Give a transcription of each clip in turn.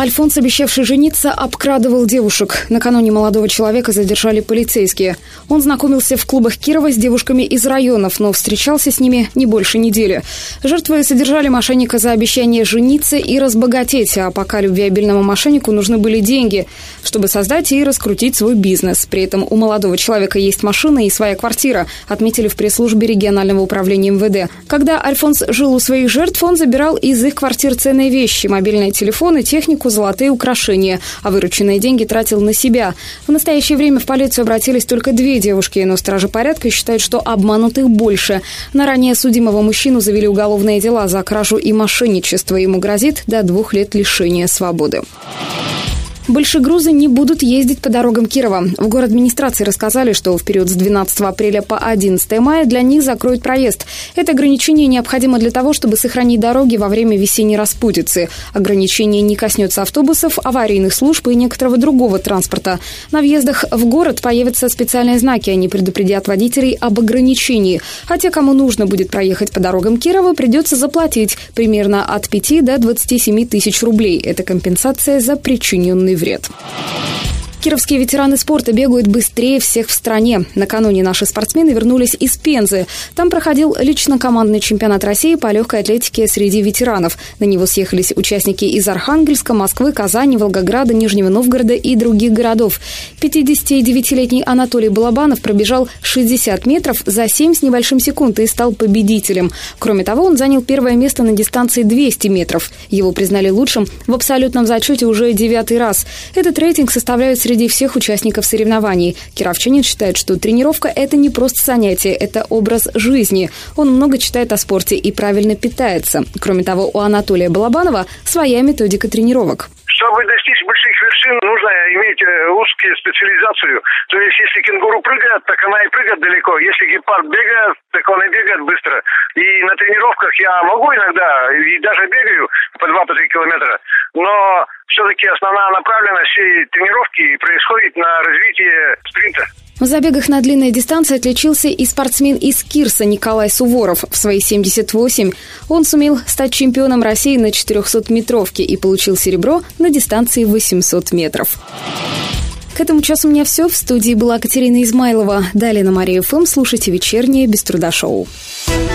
Альфонс, обещавший жениться, обкрадывал девушек. Накануне молодого человека задержали полицейские. Он знакомился в клубах Кирова с девушками из районов, но встречался с ними не больше недели. Жертвы содержали мошенника за обещание жениться и разбогатеть, а пока любвеобильному мошеннику нужны были деньги, чтобы создать и раскрутить свой бизнес. При этом у молодого человека есть машина и своя квартира, отметили в пресс-службе регионального управления МВД. Когда Альфонс жил у своих жертв, он забирал из их квартир ценные вещи, мобильные телефоны, технику, золотые украшения, а вырученные деньги тратил на себя. В настоящее время в полицию обратились только две девушки, но стражи порядка считают, что обманутых больше. На ранее судимого мужчину завели уголовные дела за кражу и мошенничество. Ему грозит до двух лет лишения свободы. Большегрузы не будут ездить по дорогам Кирова. В город администрации рассказали, что в период с 12 апреля по 11 мая для них закроют проезд. Это ограничение необходимо для того, чтобы сохранить дороги во время весенней распутицы. Ограничение не коснется автобусов, аварийных служб и некоторого другого транспорта. На въездах в город появятся специальные знаки. Они предупредят водителей об ограничении. А те, кому нужно будет проехать по дорогам Кирова, придется заплатить примерно от 5 до 27 тысяч рублей. Это компенсация за причиненный вред. Кировские ветераны спорта бегают быстрее всех в стране. Накануне наши спортсмены вернулись из Пензы. Там проходил лично командный чемпионат России по легкой атлетике среди ветеранов. На него съехались участники из Архангельска, Москвы, Казани, Волгограда, Нижнего Новгорода и других городов. 59-летний Анатолий Балабанов пробежал 60 метров за 7 с небольшим секунд и стал победителем. Кроме того, он занял первое место на дистанции 200 метров. Его признали лучшим в абсолютном зачете уже девятый раз. Этот рейтинг составляет среди всех участников соревнований. Кировчанин считает, что тренировка – это не просто занятие, это образ жизни. Он много читает о спорте и правильно питается. Кроме того, у Анатолия Балабанова своя методика тренировок. Чтобы достичь больших вершин, нужно иметь э, узкую специализацию. То есть, если кенгуру прыгает, так она и прыгает далеко. Если гепард бегает, так он и бегает быстро. И на тренировках я могу иногда, и даже бегаю по 2-3 километра, но все-таки основная направленность всей тренировки происходит на развитие спринта. В забегах на длинной дистанции отличился и спортсмен из Кирса Николай Суворов. В свои 78 он сумел стать чемпионом России на 400-метровке и получил серебро на дистанции 800 метров. К этому часу у меня все. В студии была Катерина Измайлова. Далее на Мария ФМ слушайте вечернее без труда шоу.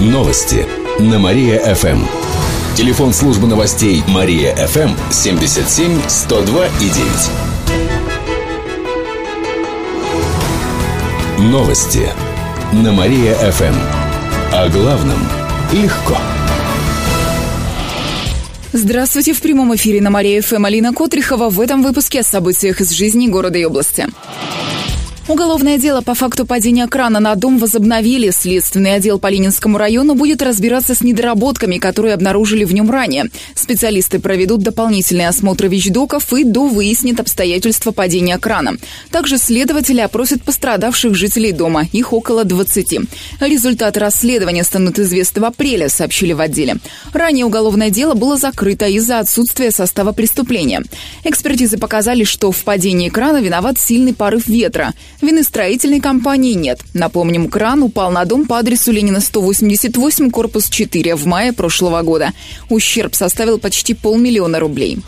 Новости на Мария-ФМ. Телефон службы новостей Мария-ФМ 77 102 и 9. Новости на Мария-ФМ. О главном легко. Здравствуйте! В прямом эфире на Мария ФМ Алина Котрихова в этом выпуске о событиях из жизни города и области. Уголовное дело по факту падения крана на дом возобновили. Следственный отдел по Ленинскому району будет разбираться с недоработками, которые обнаружили в нем ранее. Специалисты проведут дополнительные осмотры вещдоков и довыяснят обстоятельства падения крана. Также следователи опросят пострадавших жителей дома. Их около 20. Результаты расследования станут известны в апреле, сообщили в отделе. Ранее уголовное дело было закрыто из-за отсутствия состава преступления. Экспертизы показали, что в падении крана виноват сильный порыв ветра. Вины строительной компании нет. Напомним, кран упал на дом по адресу Ленина 188, корпус 4 в мае прошлого года. Ущерб составил почти полмиллиона рублей.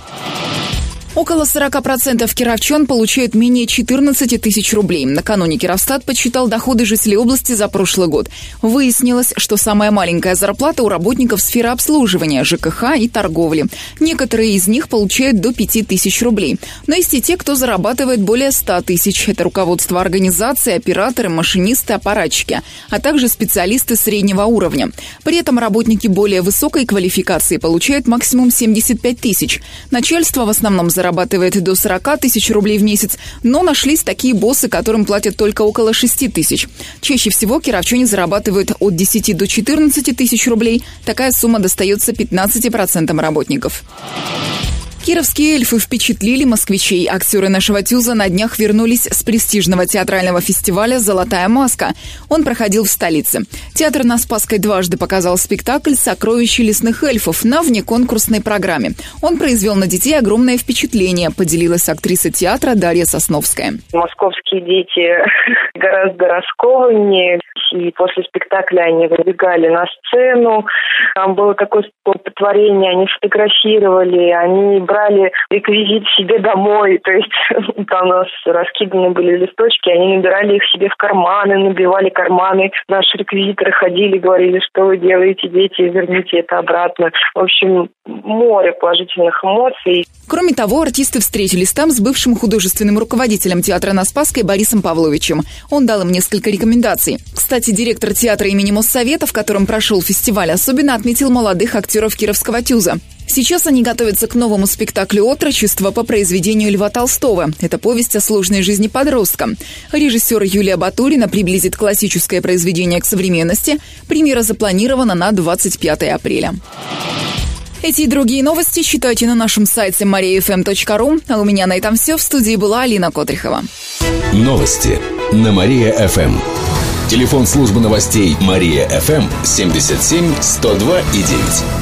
Около 40% кировчан получают менее 14 тысяч рублей. Накануне Кировстат подсчитал доходы жителей области за прошлый год. Выяснилось, что самая маленькая зарплата у работников сферы обслуживания, ЖКХ и торговли. Некоторые из них получают до 5 тысяч рублей. Но есть и те, кто зарабатывает более 100 тысяч. Это руководство организации, операторы, машинисты, аппаратчики, а также специалисты среднего уровня. При этом работники более высокой квалификации получают максимум 75 тысяч. Начальство в основном зарабатывает зарабатывает до 40 тысяч рублей в месяц, но нашлись такие боссы, которым платят только около 6 тысяч. Чаще всего кировчане зарабатывают от 10 до 14 тысяч рублей. Такая сумма достается 15% работников. Кировские эльфы впечатлили москвичей. Актеры нашего Тюза на днях вернулись с престижного театрального фестиваля «Золотая маска». Он проходил в столице. Театр на Спасской дважды показал спектакль «Сокровища лесных эльфов» на внеконкурсной программе. Он произвел на детей огромное впечатление, поделилась актриса театра Дарья Сосновская. Московские дети гораздо раскованнее, и после спектакля они выбегали на сцену. Там было такое столпотворение, они фотографировали, они брали реквизит себе домой, то есть там у нас раскиданы были листочки, они набирали их себе в карманы, набивали карманы. Наши реквизиторы ходили, говорили, что вы делаете, дети, верните это обратно. В общем, море положительных эмоций. Кроме того, артисты встретились там с бывшим художественным руководителем театра на Спасской Борисом Павловичем. Он дал им несколько рекомендаций. Кстати, директор театра имени Моссовета, в котором прошел фестиваль, особенно отметил молодых актеров Кировского ТЮЗа. Сейчас они готовятся к новому спектаклю «Отрочество» по произведению Льва Толстого. Это повесть о сложной жизни подростка. Режиссер Юлия Батурина приблизит классическое произведение к современности. Премьера запланирована на 25 апреля. Эти и другие новости читайте на нашем сайте mariafm.ru. А у меня на этом все. В студии была Алина Котрихова. Новости на Мария-ФМ. Телефон службы новостей Мария-ФМ 77 102 и 9.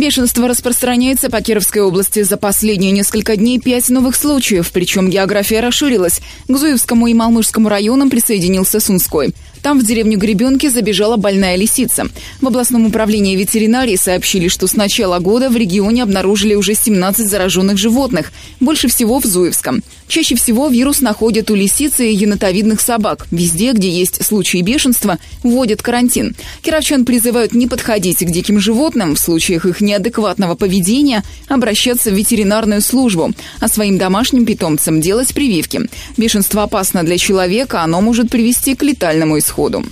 Бешенство распространяется по Кировской области. За последние несколько дней пять новых случаев, причем география расширилась. К Зуевскому и Малмышскому районам присоединился Сунской. Там в деревню Гребенки забежала больная лисица. В областном управлении ветеринарии сообщили, что с начала года в регионе обнаружили уже 17 зараженных животных, больше всего в Зуевском. Чаще всего вирус находят у лисицы и енотовидных собак. Везде, где есть случаи бешенства, вводят карантин. Кировчан призывают не подходить к диким животным, в случаях их неадекватного поведения обращаться в ветеринарную службу, а своим домашним питомцам делать прививки. Бешенство опасно для человека, оно может привести к летальному исходу.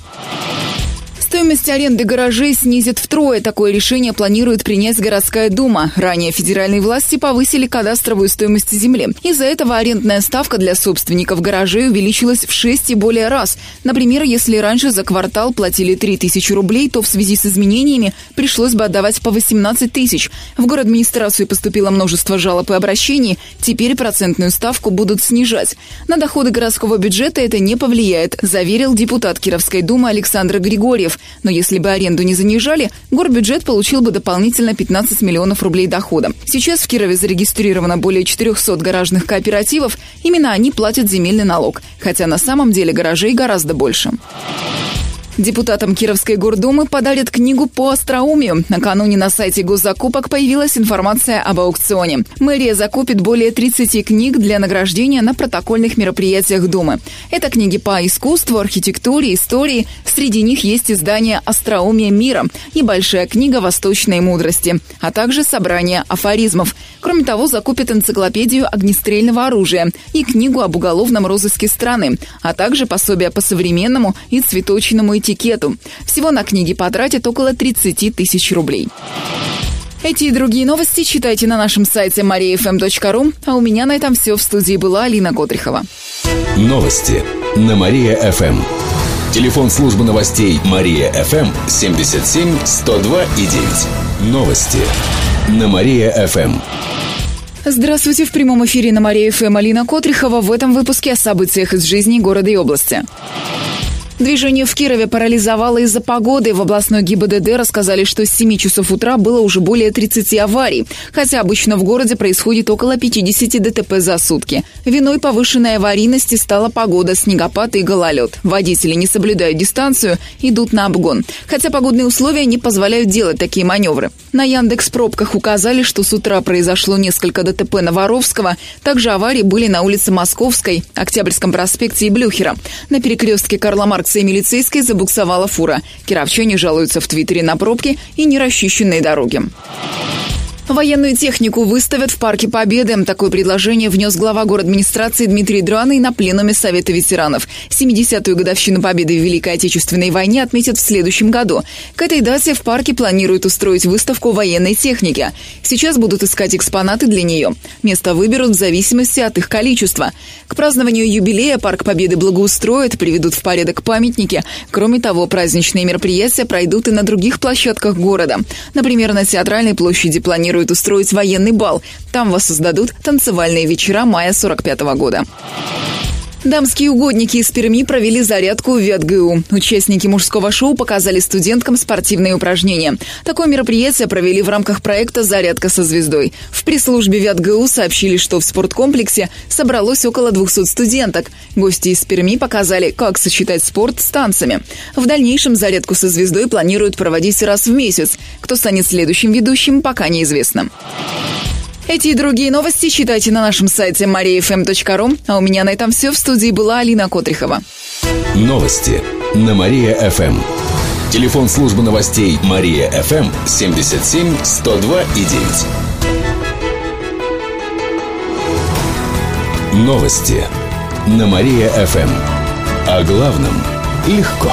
Стоимость аренды гаражей снизит втрое. Такое решение планирует принять городская дума. Ранее федеральные власти повысили кадастровую стоимость земли. Из-за этого арендная ставка для собственников гаражей увеличилась в 6 и более раз. Например, если раньше за квартал платили 3 тысячи рублей, то в связи с изменениями пришлось бы отдавать по 18 тысяч. В город администрацию поступило множество жалоб и обращений. Теперь процентную ставку будут снижать. На доходы городского бюджета это не повлияет, заверил депутат Кировской думы Александр Григорьев. Но если бы аренду не занижали, горбюджет получил бы дополнительно 15 миллионов рублей дохода. Сейчас в Кирове зарегистрировано более 400 гаражных кооперативов. Именно они платят земельный налог. Хотя на самом деле гаражей гораздо больше. Депутатам Кировской гордумы подарят книгу по остроумию. Накануне на сайте госзакупок появилась информация об аукционе. Мэрия закупит более 30 книг для награждения на протокольных мероприятиях Думы. Это книги по искусству, архитектуре, истории. Среди них есть издание «Остроумие мира» и большая книга восточной мудрости, а также собрание афоризмов. Кроме того, закупят энциклопедию огнестрельного оружия и книгу об уголовном розыске страны, а также пособие по современному и цветочному этикету этикету. Всего на книги потратят около 30 тысяч рублей. Эти и другие новости читайте на нашем сайте mariafm.ru. А у меня на этом все. В студии была Алина Котрихова. Новости на Мария-ФМ. Телефон службы новостей Мария-ФМ 77 102 и 9. Новости на Мария-ФМ. Здравствуйте, в прямом эфире на Мария-ФМ Алина Котрихова. В этом выпуске о событиях из жизни города и области. Движение в Кирове парализовало из-за погоды. В областной ГИБДД рассказали, что с 7 часов утра было уже более 30 аварий, хотя обычно в городе происходит около 50 ДТП за сутки. Виной повышенной аварийности стала погода, снегопад и гололед. Водители не соблюдают дистанцию, идут на обгон. Хотя погодные условия не позволяют делать такие маневры. На Яндекс пробках указали, что с утра произошло несколько ДТП на Воровского. Также аварии были на улице Московской, Октябрьском проспекте и Блюхера. На перекрестке Карла Маркса акции милицейской забуксовала фура. Кировчане жалуются в Твиттере на пробки и нерасчищенные дороги. Военную технику выставят в Парке Победы. Такое предложение внес глава город администрации Дмитрий Драный на пленуме Совета ветеранов. 70-ю годовщину победы в Великой Отечественной войне отметят в следующем году. К этой дате в парке планируют устроить выставку военной техники. Сейчас будут искать экспонаты для нее. Место выберут в зависимости от их количества. К празднованию юбилея Парк Победы благоустроят, приведут в порядок памятники. Кроме того, праздничные мероприятия пройдут и на других площадках города. Например, на Театральной площади планируют планирует устроить военный бал. Там воссоздадут танцевальные вечера мая 45 года. Дамские угодники из Перми провели зарядку в ВятГУ. Участники мужского шоу показали студенткам спортивные упражнения. Такое мероприятие провели в рамках проекта «Зарядка со звездой». В пресс-службе ВятГУ сообщили, что в спорткомплексе собралось около 200 студенток. Гости из Перми показали, как сочетать спорт с танцами. В дальнейшем «Зарядку со звездой» планируют проводить раз в месяц. Кто станет следующим ведущим, пока неизвестно. Эти и другие новости читайте на нашем сайте mariafm.ru. А у меня на этом все. В студии была Алина Котрихова. Новости на Мария-ФМ. Телефон службы новостей Мария-ФМ 77 102 и 9. Новости на Мария-ФМ. О главном легко.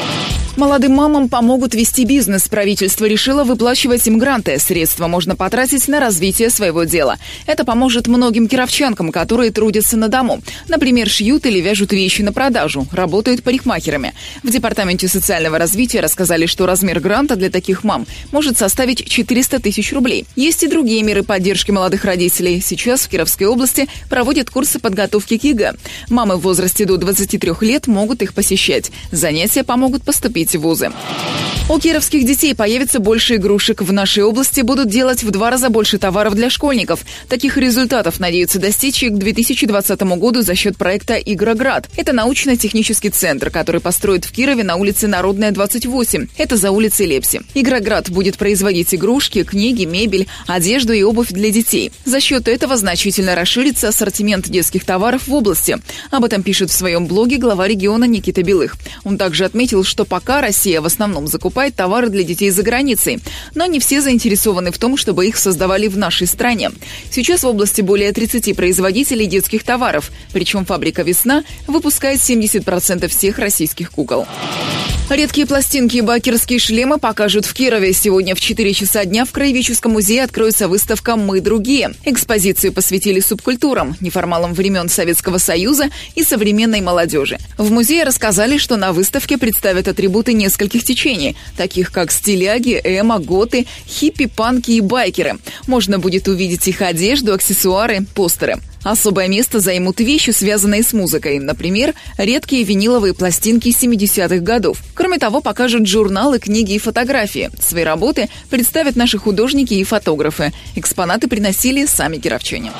Молодым мамам помогут вести бизнес. Правительство решило выплачивать им гранты. Средства можно потратить на развитие своего дела. Это поможет многим кировчанкам, которые трудятся на дому. Например, шьют или вяжут вещи на продажу, работают парикмахерами. В Департаменте социального развития рассказали, что размер гранта для таких мам может составить 400 тысяч рублей. Есть и другие меры поддержки молодых родителей. Сейчас в Кировской области проводят курсы подготовки к ЕГЭ. Мамы в возрасте до 23 лет могут их посещать. Занятия помогут поступить поступить в вузы. У кировских детей появится больше игрушек. В нашей области будут делать в два раза больше товаров для школьников. Таких результатов надеются достичь и к 2020 году за счет проекта «Игроград». Это научно-технический центр, который построят в Кирове на улице Народная, 28. Это за улицей Лепси. «Игроград» будет производить игрушки, книги, мебель, одежду и обувь для детей. За счет этого значительно расширится ассортимент детских товаров в области. Об этом пишет в своем блоге глава региона Никита Белых. Он также отметил, что пока Россия в основном закупает товары для детей за границей, но не все заинтересованы в том, чтобы их создавали в нашей стране. Сейчас в области более 30 производителей детских товаров, причем фабрика «Весна» выпускает 70% всех российских кукол. Редкие пластинки и бакерские шлемы покажут в Кирове. Сегодня в 4 часа дня в Краеведческом музее откроется выставка «Мы другие». Экспозицию посвятили субкультурам, неформалам времен Советского Союза и современной молодежи. В музее рассказали, что на выставке представят атрибуты нескольких течений, таких как стиляги, эмо, готы, хиппи, панки и байкеры. Можно будет увидеть их одежду, аксессуары, постеры. Особое место займут вещи, связанные с музыкой. Например, редкие виниловые пластинки 70-х годов. Кроме того, покажут журналы, книги и фотографии. Свои работы представят наши художники и фотографы. Экспонаты приносили сами кировчане.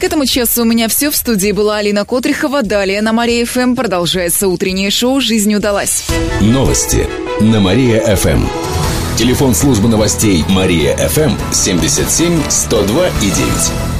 К этому часу у меня все. В студии была Алина Котрихова. Далее на Мария FM продолжается утреннее шоу «Жизнь удалась». Новости на Мария FM. Телефон службы новостей Мария FM 77 102 и 9.